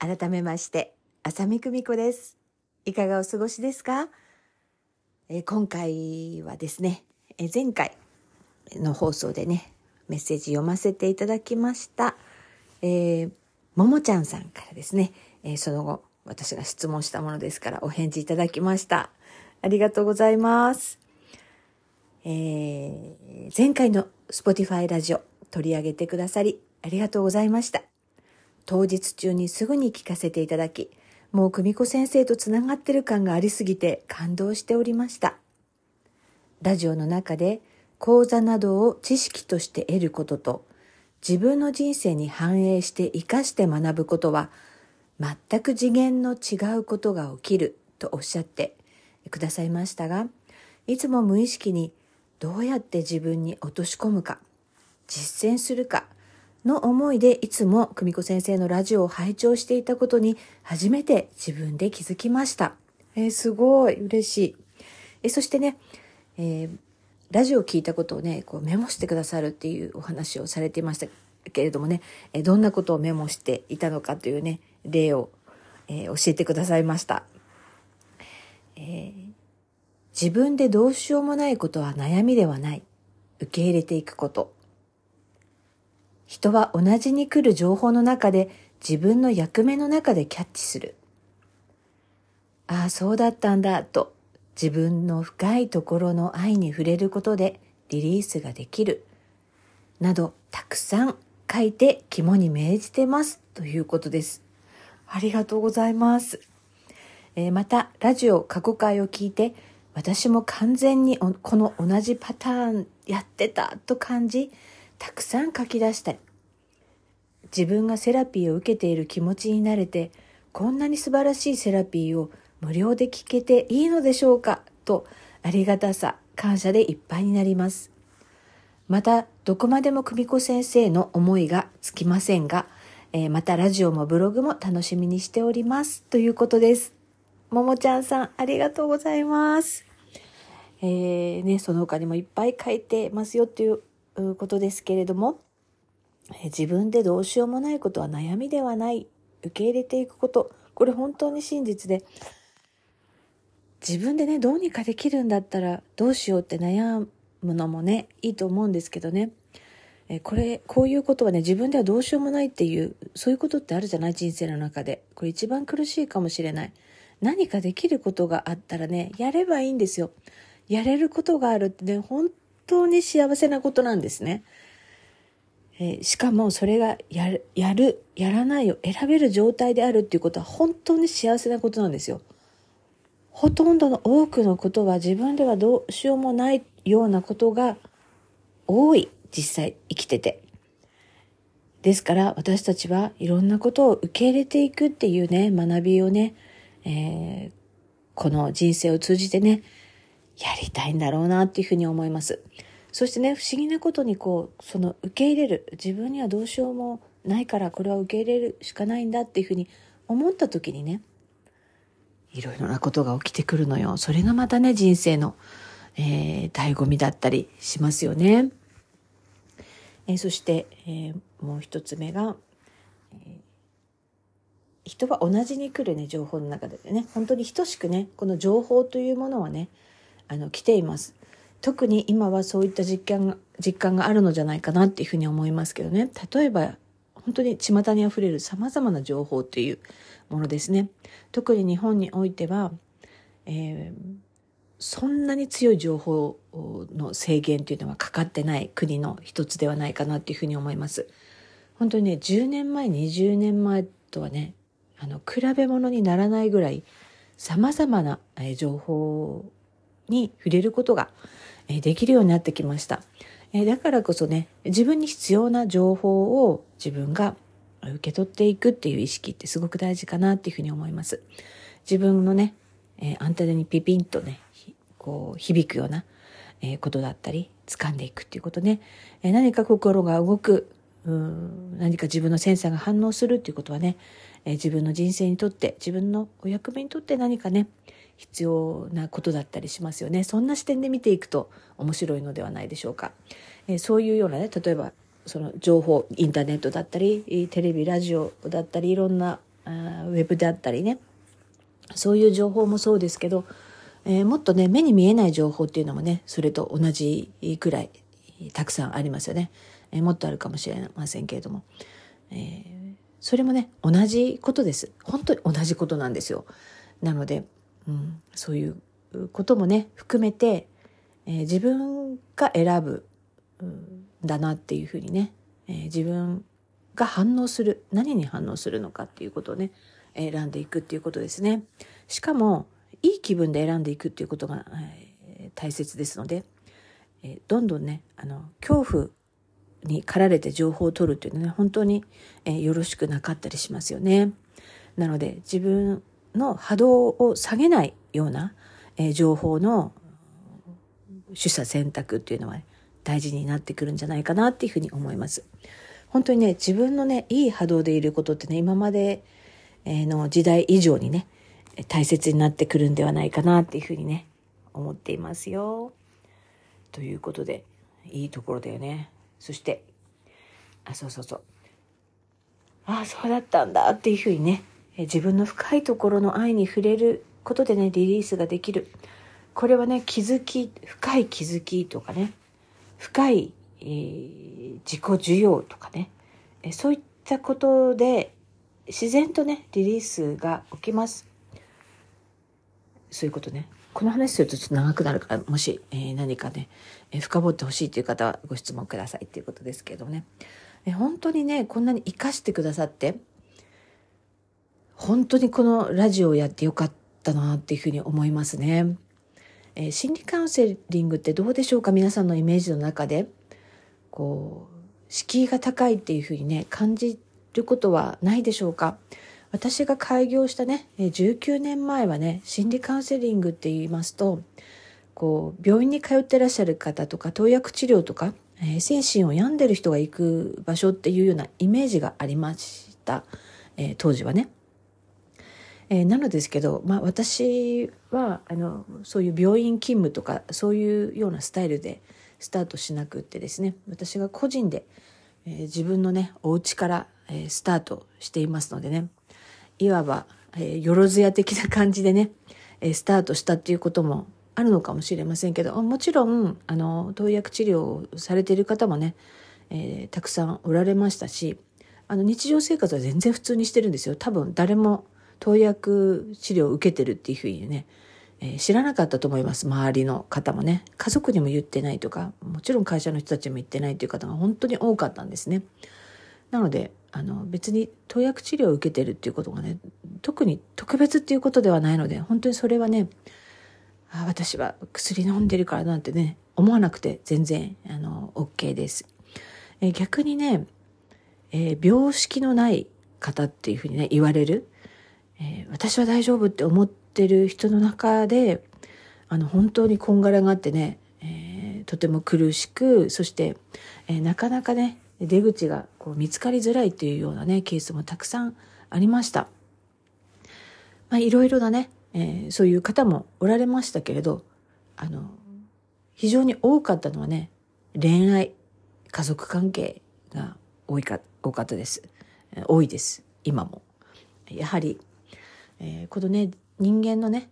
改めまして浅見久美子です。いかがお過ごしですか、え今回はですね、え前回の放送でねメッセージ読ませていただきました、えー、ももちゃんさんからですね、えー、その後私が質問したものですからお返事いただきました。ありがとうございます、えー、前回の Spotify ラジオ取り上げてくださりありがとうございました。当日中にすぐに聞かせていただき、もう久美子先生とつながってる感がありすぎて感動しておりました。ラジオの中で講座などを知識として得ることと、自分の人生に反映して活かして学ぶことは、全く次元の違うことが起きるとおっしゃってくださいましたが、いつも無意識にどうやって自分に落とし込むか、実践するか、の思いでいつも久美子先生のラジオを拝聴していたことに初めて自分で気づきました。えー、すごい嬉しい。えー、そしてね、えー、ラジオを聞いたことをね、こうメモしてくださるっていうお話をされていましたけれどもね、えどんなことをメモしていたのかというね、例を、え教えてくださいました。え自分でどうしようもないことは悩みではない。受け入れていくこと。人は同じに来る情報の中で自分の役目の中でキャッチする。ああ、そうだったんだと自分の深いところの愛に触れることでリリースができる。などたくさん書いて肝に銘じてますということです。ありがとうございます。えー、また、ラジオ過去回を聞いて、私も完全にこの同じパターンやってたと感じ、たくさん書き出したり、自分がセラピーを受けている気持ちになれて、こんなに素晴らしいセラピーを無料で聞けていいのでしょうかと、ありがたさ、感謝でいっぱいになります。また、どこまでも久美子先生の思いがつきませんが、えー、またラジオもブログも楽しみにしております。ということです。ももちゃんさん、ありがとうございます。えー、ね、その他にもいっぱい書いてますよっていうことですけれども、自分でどうしようもないことは悩みではない。受け入れていくこと。これ本当に真実で、自分でね、どうにかできるんだったらどうしようって悩むのもね、いいと思うんですけどね。えこれ、こういうことはね、自分ではどうしようもないっていう、そういうことってあるじゃない？人生の中で。これ一番苦しいかもしれない。何かできることがあったらね、やればいいんですよ。やれることがあるってね、本当に幸せなことなんですね。えー、しかもそれがやる、やる、やらないを選べる状態であるっていうことは本当に幸せなことなんですよ。ほとんどの多くのことは自分ではどうしようもないようなことが多い、実際生きてて。ですから私たちはいろんなことを受け入れていくっていうね、学びをね、えー、この人生を通じてね、やりたいんだろうなっていうふうに思います。そしてね、不思議なことにこう、その受け入れる、自分にはどうしようもないからこれは受け入れるしかないんだっていうふうに思った時にね、いろいろなことが起きてくるのよ。それがまたね、人生の、えー、醍醐味だったりしますよね。えー、そして、えー、もう一つ目が、え人は同じに来るね、情報の中でね、本当に等しくね、この情報というものはね、あの来ています特に今はそういった実感が実感があるのじゃないかなっていうふうに思いますけどね。例えば本当に巷にあふれるさまざまな情報というものですね。特に日本においては、えー、そんなに強い情報の制限というのはかかってない国の一つではないかなっていうふうに思います。本当にね10年前20年前とはねあの比べ物にならないぐらいさまざまな情報に触れることができるようになってきました。だからこそね、自分に必要な情報を自分が受け取っていくっていう意識ってすごく大事かなっていうふうに思います。自分のね、え、アンテナにピピンとね、こう響くような、え、ことだったり、掴んでいくっていうことね。え、何か心が動く、うん何か自分のセンサーが反応するっていうことはね、え、自分の人生にとって、自分のお役目にとって何かね、必要なことだったりしますよね。そんな視点で見ていくと面白いのではないでしょうか。えー、そういうようなね、例えばその情報インターネットだったりテレビラジオだったりいろんなあウェブであったりね。そういう情報もそうですけど、えー、もっとね目に見えない情報っていうのもねそれと同じくらいたくさんありますよね、えー、もっとあるかもしれませんけれども、えー、それもね同じことです。本当に同じことなんですよ。なので、うん、そういうこともね含めて、えー、自分が選ぶ、うんだなっていうふうにね、えー、自分が反応する何に反応するのかっていうことをね選んでいくっていうことですね。しかもいい気分で選んでいくっていうことが、えー、大切ですので、えー、どんどんねあの恐怖に駆られて情報を取るっていうのはね本当に、えー、よろしくなかったりしますよね。なので自分の波動を下げないような、えー、情報の取捨選択っていうのは、ね、大事になってくるんじゃないかなっていうふうに思います。本当にね、自分のね、いい波動でいることってね、今までの時代以上にね、大切になってくるんではないかなっていうふうにね、思っていますよ。ということで、いいところだよね。そして、あ、そうそうそう。ああ、そうだったんだっていうふうにね、自分の深いところの愛に触れることでね、リリースができる。これはね、気づき、深い気づきとかね、深い、えー、自己需要とかね、えそういったことで自然とねリリースが起きます。そういうことね。この話するとちょっと長くなるからもし、えー、何かね、えー、深掘ってほしいという方はご質問くださいっていうことですけどね、え、本当にねこんなに生かしてくださって本当にこのラジオをやってよかったなっていうふうに思いますね。えー、心理カウンセリングってどうでしょうか？皆さんのイメージの中でこう敷居が高いっていうふうにね感じることはないでしょうか？私が開業したね19年前はね心理カウンセリングって言いますとこう病院に通ってらっしゃる方とか投薬治療とか、えー、精神を病んでる人が行く場所っていうようなイメージがありました、えー、当時はね。えー、なのですけど、まあ、私はあのそういう病院勤務とかそういうようなスタイルでスタートしなくってですね私が個人で、えー、自分のねお家から、えー、スタートしていますのでねいわば、え、よろずや的な感じでね、えスタートしたっていうこともあるのかもしれませんけどもちろんあの投薬治療をされている方もね、えたくさんおられましたしあの日常生活は全然普通にしてるんですよ。多分誰も投薬治療を受けてるっていうふうにね、えー、知らなかったと思います。周りの方もね。家族にも言ってないとか、もちろん会社の人たちも言ってないという方が本当に多かったんですね。なので、あの、別に投薬治療を受けてるっていうことがね、特に特別っていうことではないので、本当にそれはね、あ私は薬飲んでるからなんてね、思わなくて全然、あの、OK です。えー、逆にね、えー、病識のない方っていうふうにね、言われる。えー、私は大丈夫って思ってる人の中であの本当にこんがらがってね、えー、とても苦しくそして、えー、なかなかね出口がこう見つかりづらいというようなねケースもたくさんありました。まあ、いろいろなね、え、そういう方もおられましたけれどあの非常に多かったのはね恋愛家族関係が多いか多かったです。多いです。今も。やはりえー、このね人間のね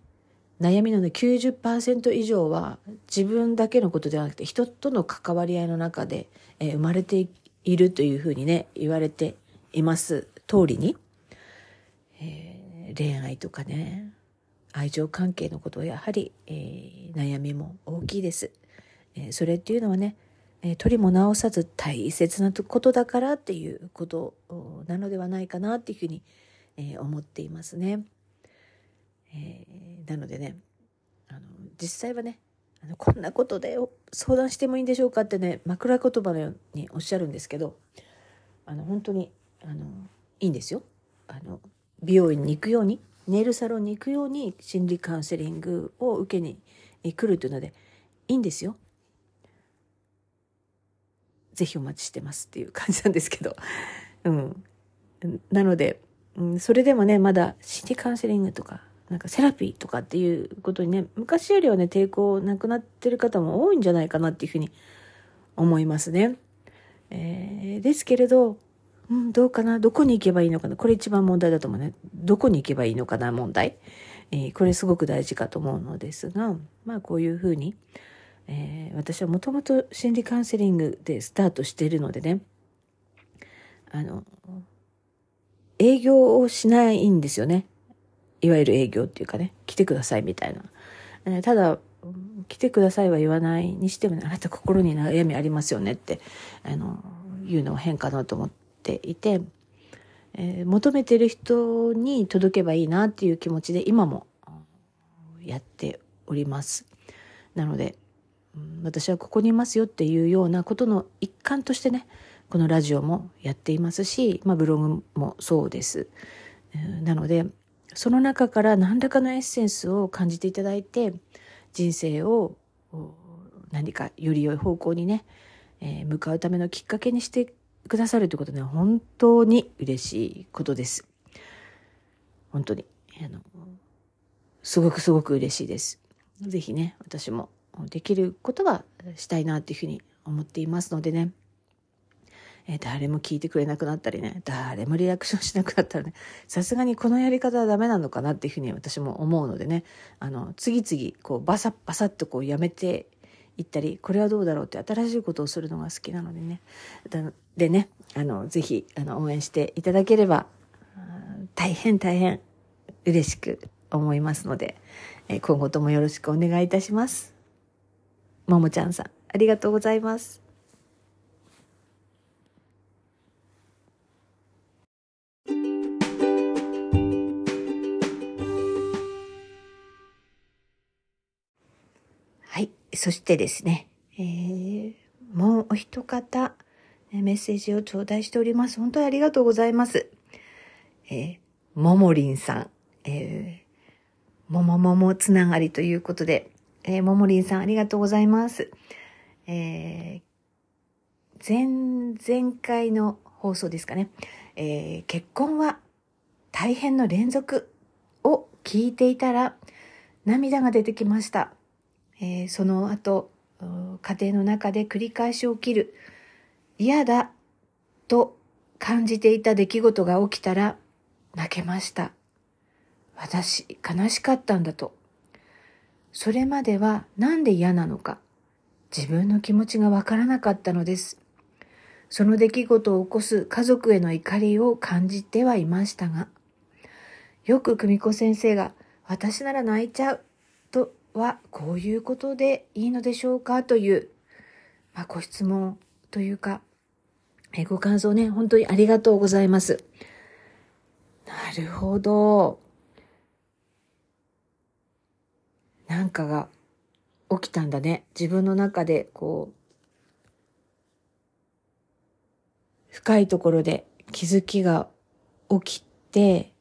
悩みのね90%以上は自分だけのことではなくて人との関わり合いの中で、えー、生まれているというふうにね言われています通りに、えー、恋愛とかね愛情関係のことはやはり、えー、悩みも大きいです、え、それっていうのはね、えー、取りも直さず大切なことだからっていうことなのではないかなっていうふうに、え思っていますね。えー、なのでねあの実際はねあのこんなことで相談してもいいんでしょうかってね枕言葉のようにおっしゃるんですけどあの本当にあのいいんですよ。あの美容院に行くようにネイルサロンに行くように心理カウンセリングを受けに来るというのでいいんですよ。ぜひお待ちしてますっていう感じなんですけど。うん。なので、うん、それでもね、まだ心理カウンセリングとか、なんかセラピーとかっていうことにね、昔よりはね、抵抗なくなってる方も多いんじゃないかなっていうふうに思いますね。えー、ですけれど、うん、どうかな？どこに行けばいいのかな？これ一番問題だと思うね。どこに行けばいいのかな？問題。えー、これすごく大事かと思うのですが、まあこういうふうに、えー、私はもともと心理カウンセリングでスタートしているのでね、あの、営業をしないんですよね。いわゆる営業っていうかね、来てくださいみたいな。えー、ただ、来てくださいは言わないにしても、ね、あなた心に悩みありますよねって、あの、言うのは変かなと思っていて、えー、求めてる人に届けばいいなっていう気持ちで今もやっております。なので、私はここにいますよっていうようなことの一環としてねこのラジオもやっていますし、まあ、ブログもそうです。なのでその中から何らかのエッセンスを感じていただいて人生を何かより良い方向にね、えー、向かうためのきっかけにしてくださるということね本当に嬉しいことです。本当にあのすごくすごく嬉しいです。ぜひね私もできることはしたいなっていうふうに思っていますのでね、えー、誰も聞いてくれなくなったりね、誰もリアクションしなくなったらね、さすがにこのやり方はダメなのかなっていうふうに私も思うのでね、あの、次々、こう、バサッバサッとこうやめていったり、これはどうだろうって新しいことをするのが好きなのでね、でね、あの、ぜひ、あの、応援していただければ、大変大変嬉しく思いますので、え今後ともよろしくお願いいたします。ももちゃんさん、ありがとうございます。そしてですね、えー、もうお一方、メッセージを頂戴しております。本当にありがとうございます。えー、ももりんさん、えー、ももももつながりということで、えー、ももりんさんありがとうございます。えー、前、前回の放送ですかね。えー、結婚は大変の連続を聞いていたら涙が出てきました。えー、その後、家庭の中で繰り返し起きる嫌だと感じていた出来事が起きたら泣けました。私、悲しかったんだと。それまではなんで嫌なのか、自分の気持ちがわからなかったのです。その出来事を起こす家族への怒りを感じてはいましたが、よく久美子先生が、私なら泣いちゃう、はこういうことでいいのでしょうかという、まあ、ご質問というか、えご感想ね、本当にありがとうございます。なるほど。なんかが起きたんだね。自分の中でこう、深いところで気づきが起きて、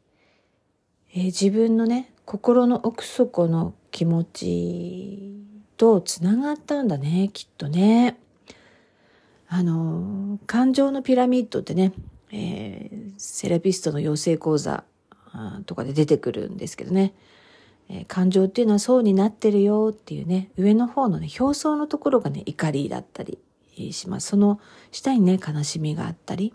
えー、自分のね、心の奥底の気持ちとつながったんだね、きっとね。あの、感情のピラミッドってね、えー、セラピストの養成講座とかで出てくるんですけどね。えー、感情っていうのはそうになってるよっていうね、上の方のね、表層のところがね、怒りだったりします。その下にね、悲しみがあったり、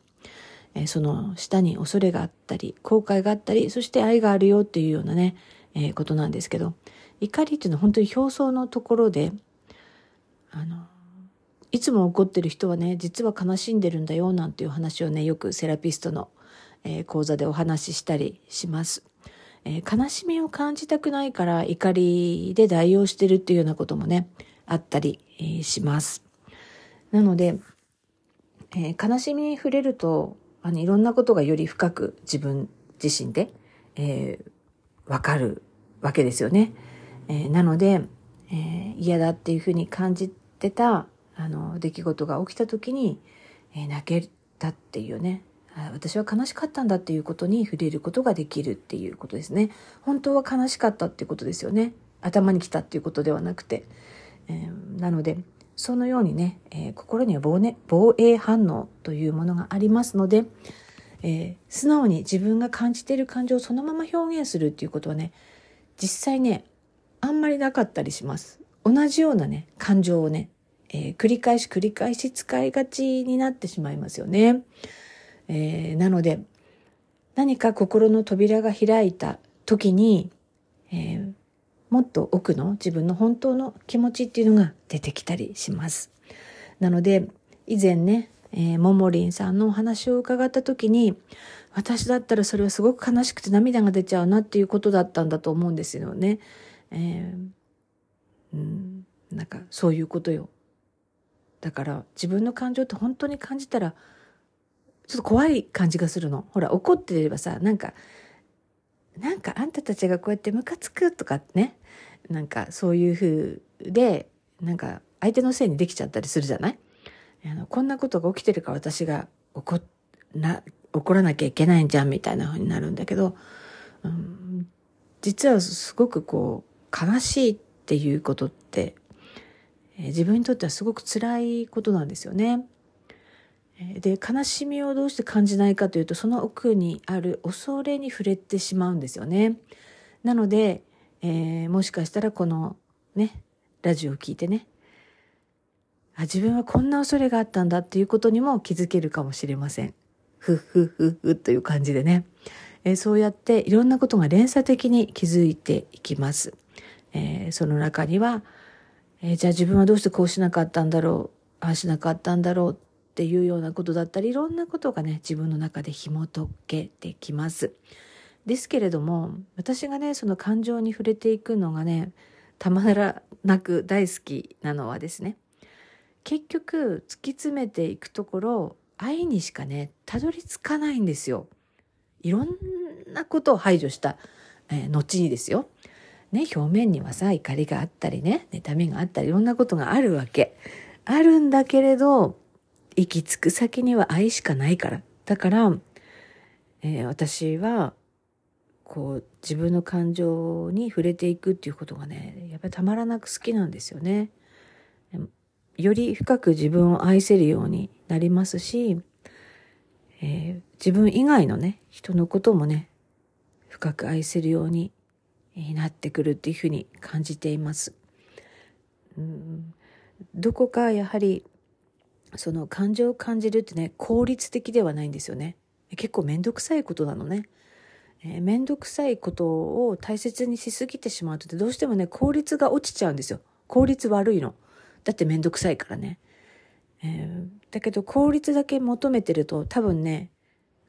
えー、その下に恐れがあったり、後悔があったり、そして愛があるよっていうようなね、え、ことなんですけど、怒りっていうのは本当に表層のところで、あの、いつも怒ってる人はね、実は悲しんでるんだよなんていう話をね、よくセラピストの、えー、講座でお話ししたりします。えー、悲しみを感じたくないから怒りで代用してるっていうようなこともね、あったり、えー、します。なので、えー、悲しみに触れると、あの、いろんなことがより深く自分自身で、えー、わかるわけですよね。えー、なので、えー、嫌だっていうふうに感じてた、あの、出来事が起きた時に、え、泣けたっていうね、私は悲しかったんだっていうことに触れることができるっていうことですね。本当は悲しかったっていうことですよね。頭に来たっていうことではなくて。えー、なので、そのようにね、えー、心には防,、ね、防衛反応というものがありますので、えー、素直に自分が感じている感情をそのまま表現するっていうことはね、実際ね、あんまりなかったりします。同じようなね、感情をね、えー、繰り返し繰り返し使いがちになってしまいますよね。えー、なので、何か心の扉が開いた時に、えー、もっと奥の自分の本当の気持ちっていうのが出てきたりします。なので、以前ね、えー、ももりんさんのお話を伺った時に、私だったらそれはすごく悲しくて涙が出ちゃうなっていうことだったんだと思うんですよね。えー、うん、なんかそういうことよ。だから自分の感情って本当に感じたらちょっと怖い感じがするの。ほら怒ってればさなんかなんかあんたたちがこうやってムカつくとかね。なんかそういう風でなんか相手のせいにできちゃったりするじゃない？あのこんなことが起きてるから私が怒な怒らなきゃいけないんじゃんみたいな風になるんだけど、うん、実はすごくこう悲しいっていうことってえ自分にとってはすごく辛いことなんですよね。で悲しみをどうして感じないかというとその奥にある恐れに触れてしまうんですよね。なので、えー、もしかしたらこのねラジオを聞いてねあ自分はこんな恐れがあったんだっていうことにも気づけるかもしれません。ふっふっふっふという感じでね、えー、そうやっていろんなことが連鎖的に気づいていきます。えー、その中にはえー、じゃあ自分はどうしてこうしなかったんだろうああしなかったんだろうっていうようなことだったりいろんなことがね自分の中で紐解けてきます。ですけれども私がねその感情に触れていくのがねたまらなく大好きなのはですね結局突き詰めていくところ愛にしかねたどり着かないんですよ。いろんなことを排除した、えー、後にですよ。ね、表面にはさ、怒りがあったりね、妬みがあったり、いろんなことがあるわけ。あるんだけれど、行き着く先には愛しかないから。だから、えー、私は、こう、自分の感情に触れていくっていうことがね、やっぱりたまらなく好きなんですよね。より深く自分を愛せるようになりますし、えー、自分以外のね、人のこともね、深く愛せるようになってくるっていうふうに感じています。うん。どこかやはりその感情を感じるってね効率的ではないんですよね。結構面倒くさいことなのね、えー、面倒くさいことを大切にしすぎてしまうとどうしてもね効率が落ちちゃうんですよ。効率悪いの。だって面倒くさいからね、えー、だけど効率だけ求めてると多分ね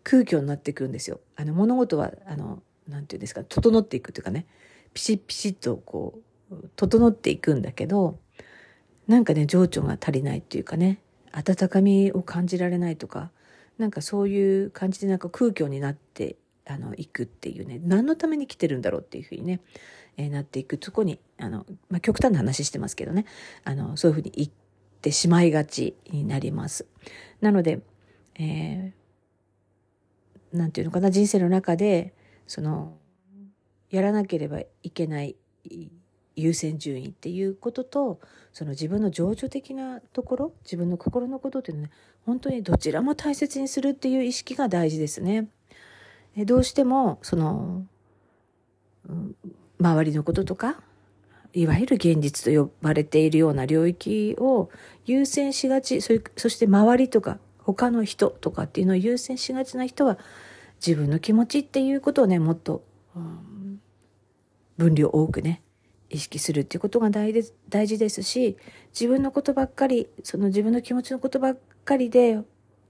空虚になってくるんですよ。あの物事はあのなんていうんですか、整っていくというかね、ピシッピシッとこう、整っていくんだけど、なんかね、情緒が足りないっていうかね、温かみを感じられないとか、なんかそういう感じでなんか空虚になってあの行くっていうね何のために来てるんだろうっていうふうにね、えー、なっていくそこにあの、まあ、極端な話してますけどねあのそういうふうに言ってしまいがちになります。なので、えー、なんていうのかな人生の中でそのやらなければいけない優先順位っていうこととその自分の情緒的なところ自分の心のことっていうのは、ね、本当にどちらも大切にするっていう意識が大事ですね。どうしてもその、周りのこととかいわゆる現実と呼ばれているような領域を優先しがちそそして周りとか他の人とかっていうのを優先しがちな人は自分の気持ちっていうことをね、もっと、うん、分量多くね、意識するっていうことが大事大事ですし、自分のことばっかり、その自分の気持ちのことばっかりで、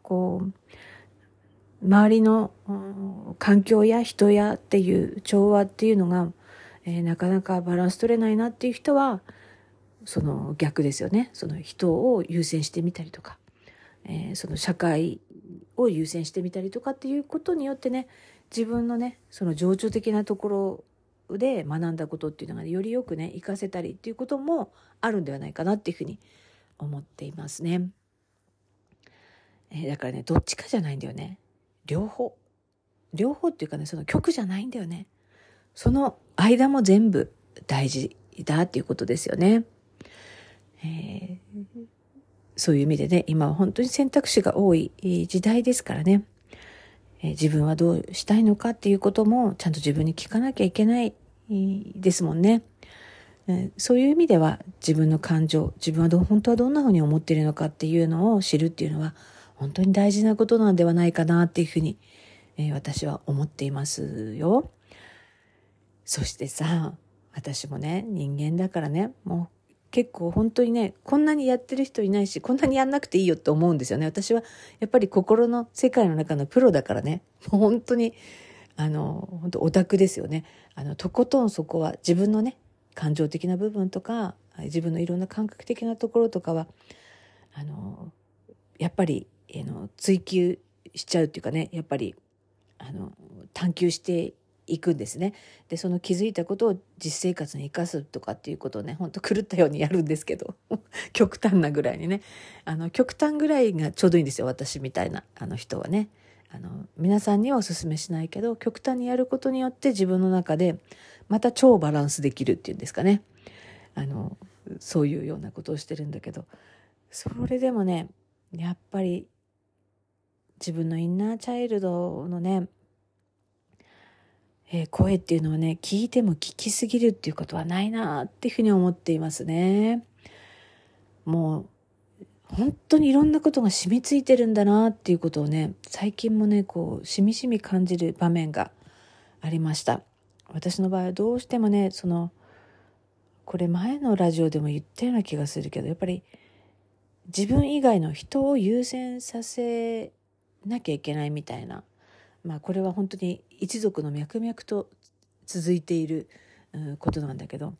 こう、周りの、うん、環境や人やっていう調和っていうのが、えー、なかなかバランス取れないなっていう人は、その逆ですよね。その人を優先してみたりとか、えー、その社会を優先してみたりとかっていうことによってね自分のねその情緒的なところで学んだことっていうのが、ね、よりよくね活かせたりっていうこともあるんではないかなっていうふうに思っていますね。えー、だからねどっちかじゃないんだよね。両方両方っていうかねその曲じゃないんだよねその間も全部大事だっていうことですよね。えー、そういう意味でね、今は本当に選択肢が多い時代ですからね、え、自分はどうしたいのかっていうこともちゃんと自分に聞かなきゃいけないですもんね。そういう意味では自分の感情、自分はど本当はどんなふうに思っているのかっていうのを知るっていうのは本当に大事なことなんではないかなっていうふうに、え、私は思っていますよ。そしてさ、私もね、人間だからね、もう結構本当にね、こんなにやってる人いないし、こんなにやんなくていいよって思うんですよね。私はやっぱり心の世界の中のプロだからね、もう本当に、あの、本当オタクですよね。あの、とことんそこは自分のね、感情的な部分とか、自分のいろんな感覚的なところとかは、あの、やっぱり、あの、追求しちゃうっていうかね、やっぱり、あの、探求していくんですね。でその気づいたことを実生活に生かすとかっていうことをねほんと狂ったようにやるんですけど 極端なぐらいにねあの極端ぐらいがちょうどいいんですよ私みたいなあの人はね。あの皆さんにはお勧めしないけど極端にやることによって自分の中でまた超バランスできるっていうんですかねあのそういうようなことをしてるんだけどそれでもねやっぱり自分のインナーチャイルドのねえー、声っていうのはね、聞いても聞きすぎるっていうことはないなっていうふうに思っていますね。もう、本当にいろんなことが染みついてるんだなっていうことをね、最近もね、こう、しみしみ感じる場面がありました。私の場合はどうしてもね、その、これ前のラジオでも言ったような気がするけど、やっぱり自分以外の人を優先させなきゃいけないみたいなまあこれは本当に一族の脈々と続いていることなんだけど、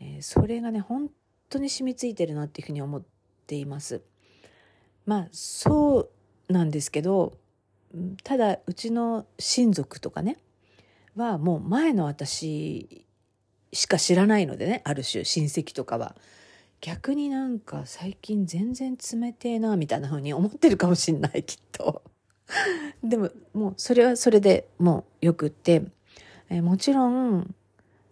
えー、それがね本当に染みついてるなっていうふうに思っています。まあそうなんですけどただうちの親族とかねはもう前の私しか知らないのでねある種親戚とかは逆になんか最近全然冷てえなみたいな風に思ってるかもしんないきっと。でももうそれはそれでもうよくって、えー、もちろん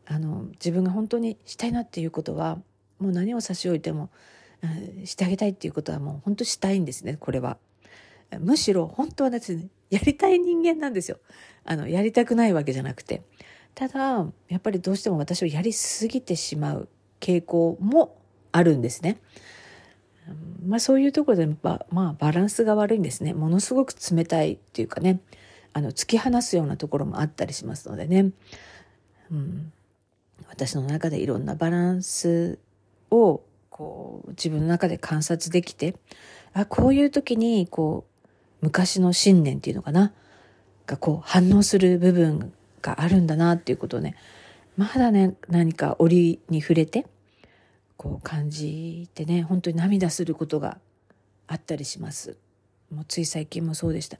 あの自分が本当にしたいなっていうことはもう何を差し置いても、うん、してあげたいっていうことはもう本当したいんですねこれは。むしろ本当はですねやりたい人間なんですよ。あのやりたくないわけじゃなくて。ただやっぱりどうしても私をやりすぎてしまう傾向もあるんですね。まあそういうところでば、まあバランスが悪いんですね。ものすごく冷たいっていうかね、あの、突き放すようなところもあったりしますのでね。うん、私の中でいろんなバランスを、こう、自分の中で観察できて、あ、こういう時に、こう、昔の信念っていうのかな、がこう反応する部分があるんだなっていうことをね、まだね、何か折に触れて、こう感じてね本当に涙することがあったりします。もうつい最近もそうでした。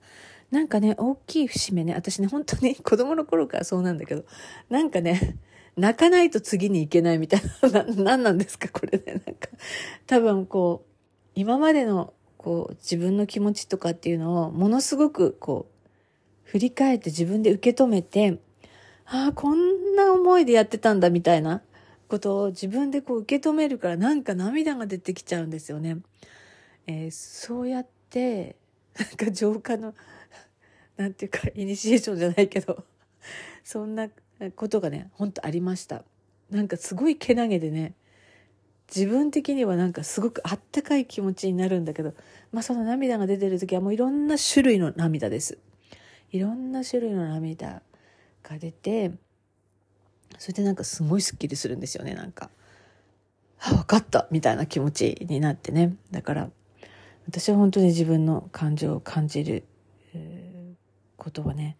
なんかね大きい節目ね私ね本当に 子供の頃からそうなんだけどなんかね泣かないと次に行けないみたいな 何なんですかこれね。なんか多分こう今までのこう自分の気持ちとかっていうのをものすごくこう振り返って自分で受け止めてああこんな思いでやってたんだみたいな。ことを自分でこう受け止めるからなんか涙が出てきちゃうんですよね。えー、そうやってなんか浄化のなんていうかイニシエーションじゃないけどそんなことがねほんとありました。なんかすごいけなげでね自分的にはなんかすごくあったかい気持ちになるんだけどまあその涙が出てる時はもういろんな種類の涙です。いろんな種類の涙が出てそれでなんかすごいスッキリするんですよね。なんかあ分かったみたいな気持ちになってね。だから私は本当に自分の感情を感じる、ことはね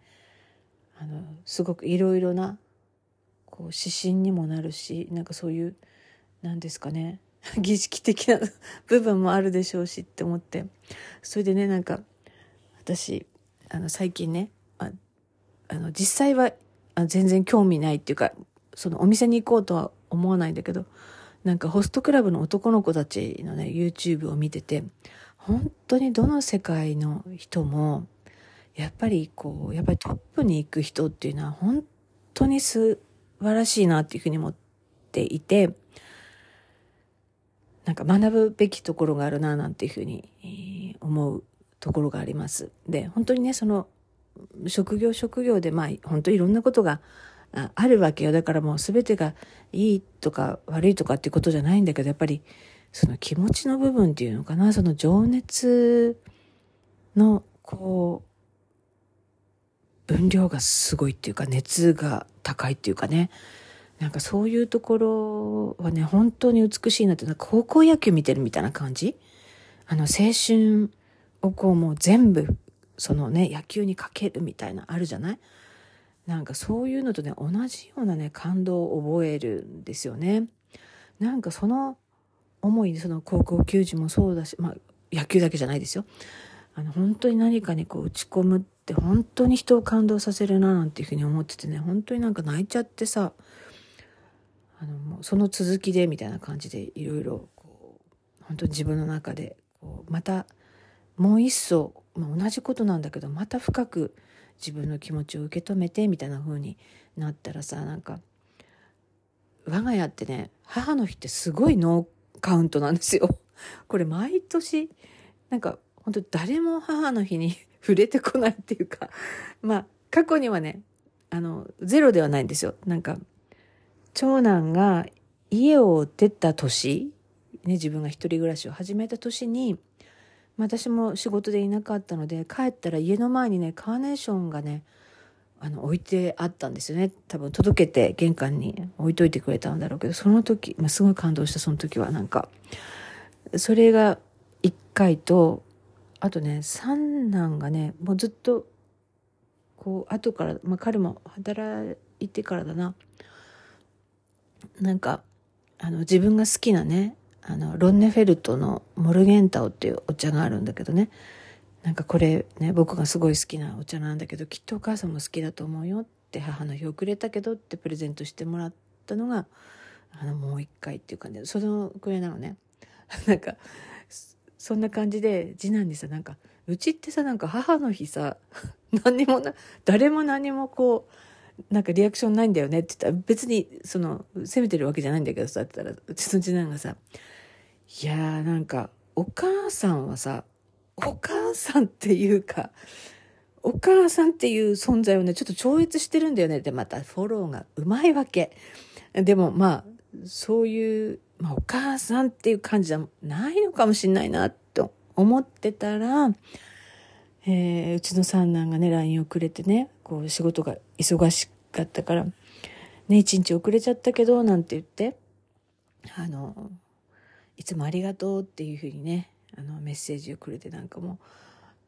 あのすごくいろいろなこう指針にもなるしなんかそういう何ですかね 儀式的な 部分もあるでしょうしって思ってそれでねなんか私あの最近ねああの実際は全然興味ないっていうかそのお店に行こうとは思わないんだけどなんかホストクラブの男の子たちのね YouTube を見てて本当にどの世界の人もやっぱりこう、やっぱりトップに行く人っていうのは本当に素晴らしいなっていうふうに思っていて、なんか学ぶべきところがあるななんていうふうに思うところがあります。で、本当にね、その職業職業でまあ本当いろんなことがあるわけよ。だからもう全てがいいとか悪いとかっていうことじゃないんだけど、やっぱりその気持ちの部分っていうのかな、その情熱のこう、分量がすごいっていうか、熱が高いっていうかね。なんかそういうところはね、本当に美しいなってなんか、高校野球見てるみたいな感じあの、青春をこうもう全部、そのね、野球にかけるみたいなあるじゃない？なんかそういうのとね、同じようなね、感動を覚えるんですよね。なんかその思い、その高校球児もそうだし、まあ野球だけじゃないですよ。あの、本当に何かにこう打ち込むって本当に人を感動させるななんていうふうに思っててね、本当になんか泣いちゃってさ、あの、もうその続きでみたいな感じでいろいろ、本当に自分の中で、こう、またもう一層、まあ、同じことなんだけど、また深く自分の気持ちを受け止めてみたいな風になったらさなんか我が家ってね母の日ってすごいノーカウントなんですよ。これ毎年なんか本当誰も母の日に 触れてこないっていうかまあ過去にはねあのゼロではないんですよ。なんか長男が家を出た年、ね、自分が一人暮らしを始めた年に私も仕事でいなかったので帰ったら家の前にねカーネーションがねあの置いてあったんですよね。多分届けて玄関に置いといてくれたんだろうけどその時、まあ、すごい感動したその時はなんか。それが1回とあとね三男がねもうずっとこう後から、まあ、彼も働いてからだな。なんかあの自分が好きなねあの、ロンネフェルトのモルゲンタオっていうお茶があるんだけどね。なんかこれね、僕がすごい好きなお茶なんだけど、きっとお母さんも好きだと思うよって母の日をくれたけどってプレゼントしてもらったのが、あの、もう一回っていう感じで、そのくらいなのね。なんか、そんな感じで、次男にさ、なんか、うちってさ、なんか母の日さ、何にもな、誰も何もこう、なんかリアクションないんだよねって言ったら、別に、その、責めてるわけじゃないんだけどさ、って言ったら、うちの次男がさ、いやーなんか、お母さんはさ、お母さんっていうか、お母さんっていう存在をね、ちょっと超越してるんだよねってまたフォローがうまいわけ。でもまあ、そういう、まあお母さんっていう感じじゃないのかもしんないなと思ってたら、えー、うちの三男がね、LINE をくれてね、こう仕事が忙しかったから、ね、一日遅れちゃったけど、なんて言って、あの、いつもありがとうっていうふうにね、あのメッセージをくれてなんかも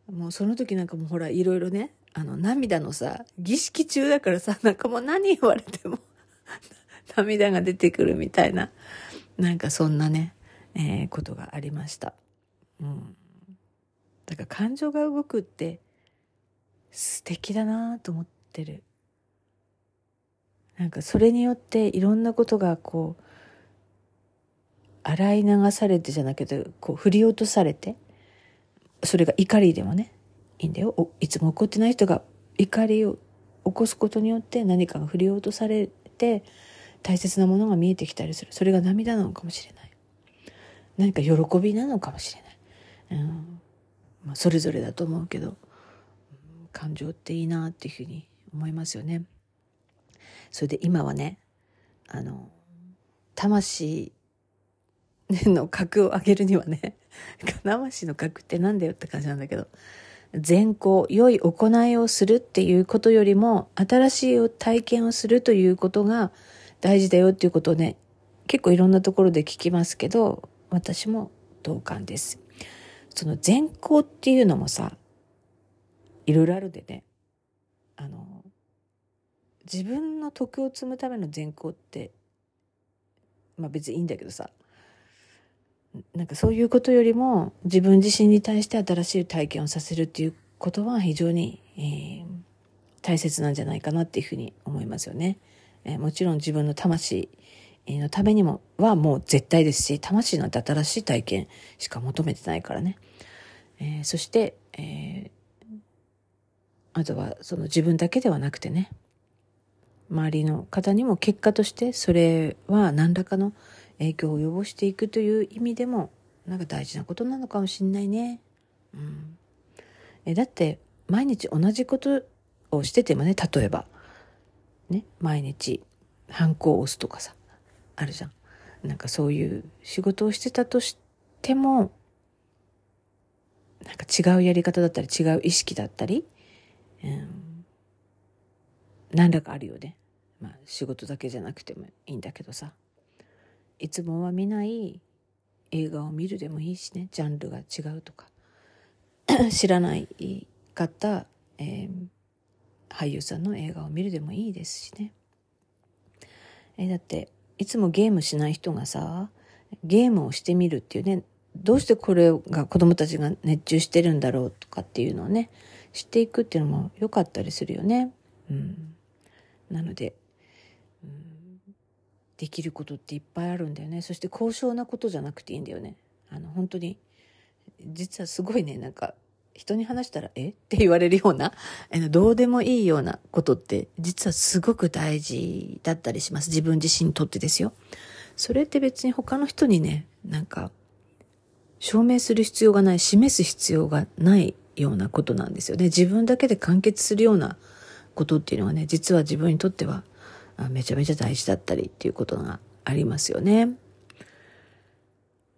う、もうその時なんかもうほら、いろいろね、あの涙のさ、儀式中だからさ、なんかもう何言われても 涙が出てくるみたいな、なんかそんなね、えー、ことがありました。うん。だから感情が動くって素敵だなと思ってる。なんかそれによっていろんなことがこう、洗い流されてじゃなくて、こう振り落とされて、それが怒りでもね、いいんだよ。いつも怒ってない人が怒りを起こすことによって何かが振り落とされて、大切なものが見えてきたりする。それが涙なのかもしれない。何か喜びなのかもしれない。うんまあ、それぞれだと思うけど、感情っていいなっていうふうに思いますよね。それで今はね、あの、魂 の格を上げるにはね、魂の格ってなんだよって感じなんだけど、善行、良い行いをするっていうことよりも、新しい体験をするということが大事だよっていうことをね、結構いろんなところで聞きますけど、私も同感です。その善行っていうのもさ、いろいろあるでね、あの、自分の徳を積むための善行って、まあ別にいいんだけどさ、なんかそういうことよりも自分自身に対して新しい体験をさせるっていうことは非常に、えー、大切なんじゃないかなっていうふうに思いますよね。えー、もちろん自分の魂のためにもはもう絶対ですし、魂なんて新しい体験しか求めてないからね。えー、そして、えあとはその自分だけではなくてね周りの方にも結果としてそれは何らかの影響を及ぼしていくという意味でもなんか大事なことなのかもしんないね。うん、えだって毎日同じことをしててもね例えばね毎日ハンコを押すとかさあるじゃん。なんかそういう仕事をしてたとしてもなんか違うやり方だったり違う意識だったり、うん、何らかあるよね。まあ仕事だけじゃなくてもいいんだけどさいつもは見ない映画を見るでもいいしね。ジャンルが違うとか。知らないかった、えー、俳優さんの映画を見るでもいいですしね、えー、だっていつもゲームしない人がさゲームをしてみるっていうねどうしてこれが子供たちが熱中してるんだろうとかっていうのをね知っていくっていうのも良かったりするよね。うん、なのでできることっていっぱいあるんだよねそして高尚なことじゃなくていいんだよねあの本当に実はすごいねなんか人に話したら「え？っ?」て言われるようなどうでもいいようなことって実はすごく大事だったりします自分自身にとってですよ。それって別に他の人にねなんか証明する必要がない示す必要がないようなことなんですよね自分だけで完結するようなことっていうのはね実は自分にとってはめちゃめちゃ大事だったりっていうことがありますよね。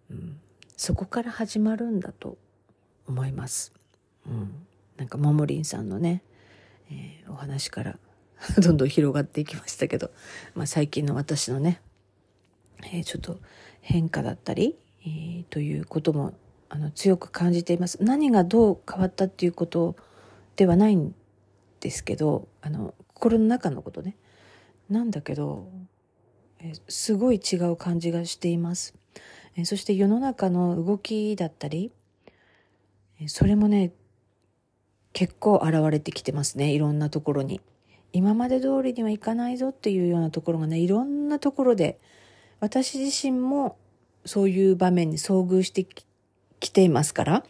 うん、そこから始まるんだと思います。うん、なんかももりんさんのね、えー、お話から どんどん広がっていきましたけど、まあ、最近の私のね、えー、ちょっと変化だったり、えー、ということもあの強く感じています。何がどう変わったっていうことではないんですけどあの心の中のことねなんだけど、えすごい違う感じがしています。えそして世の中の動きだったり、えそれもね、結構現れてきてますね。いろんなところに。今まで通りにはいかないぞっていうようなところがね、いろんなところで、私自身もそういう場面に遭遇してきていますから、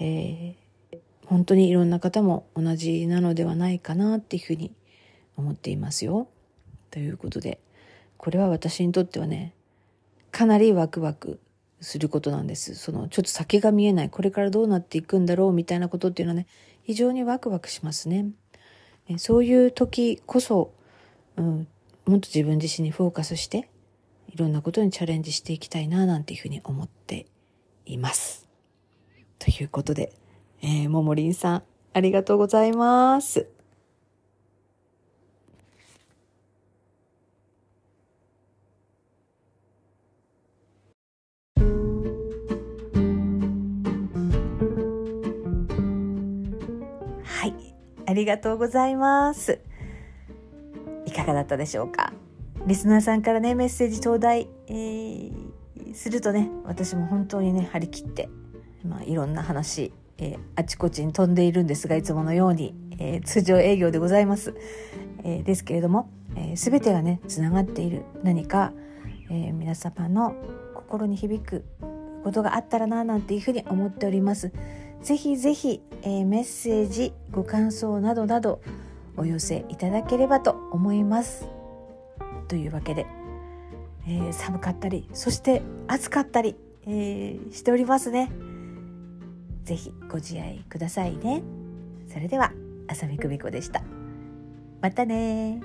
えー、本当にいろんな方も同じなのではないかなっていうふうに思っていますよ。ということで、これは私にとってはね、かなりワクワクすることなんです。その、ちょっと先が見えない、これからどうなっていくんだろうみたいなことっていうのはね、非常にワクワクしますね。そういう時こそ、うん、もっと自分自身にフォーカスして、いろんなことにチャレンジしていきたいな、なんていうふうに思っています。ということで、えー、ももりんさん、ありがとうございます。りがとうございます。いかがだったでしょうか？リスナーさんからね、メッセージ頂戴、えー、するとね、私も本当にね、張り切って、まあ、いろんな話、えー、あちこちに飛んでいるんですが、いつものように、えー、通常営業でございます。え、ですけれども、え、全てがね、つながっている何か、え、皆様の心に響くことがあったらな、なんていうふうに思っております。ぜひぜひ、えー、メッセージご感想などなどお寄せいただければと思います。というわけで、えー、寒かったりそして暑かったり、えー、しておりますね。ぜひご自愛くださいね。それでは浅見久美子でした。またね。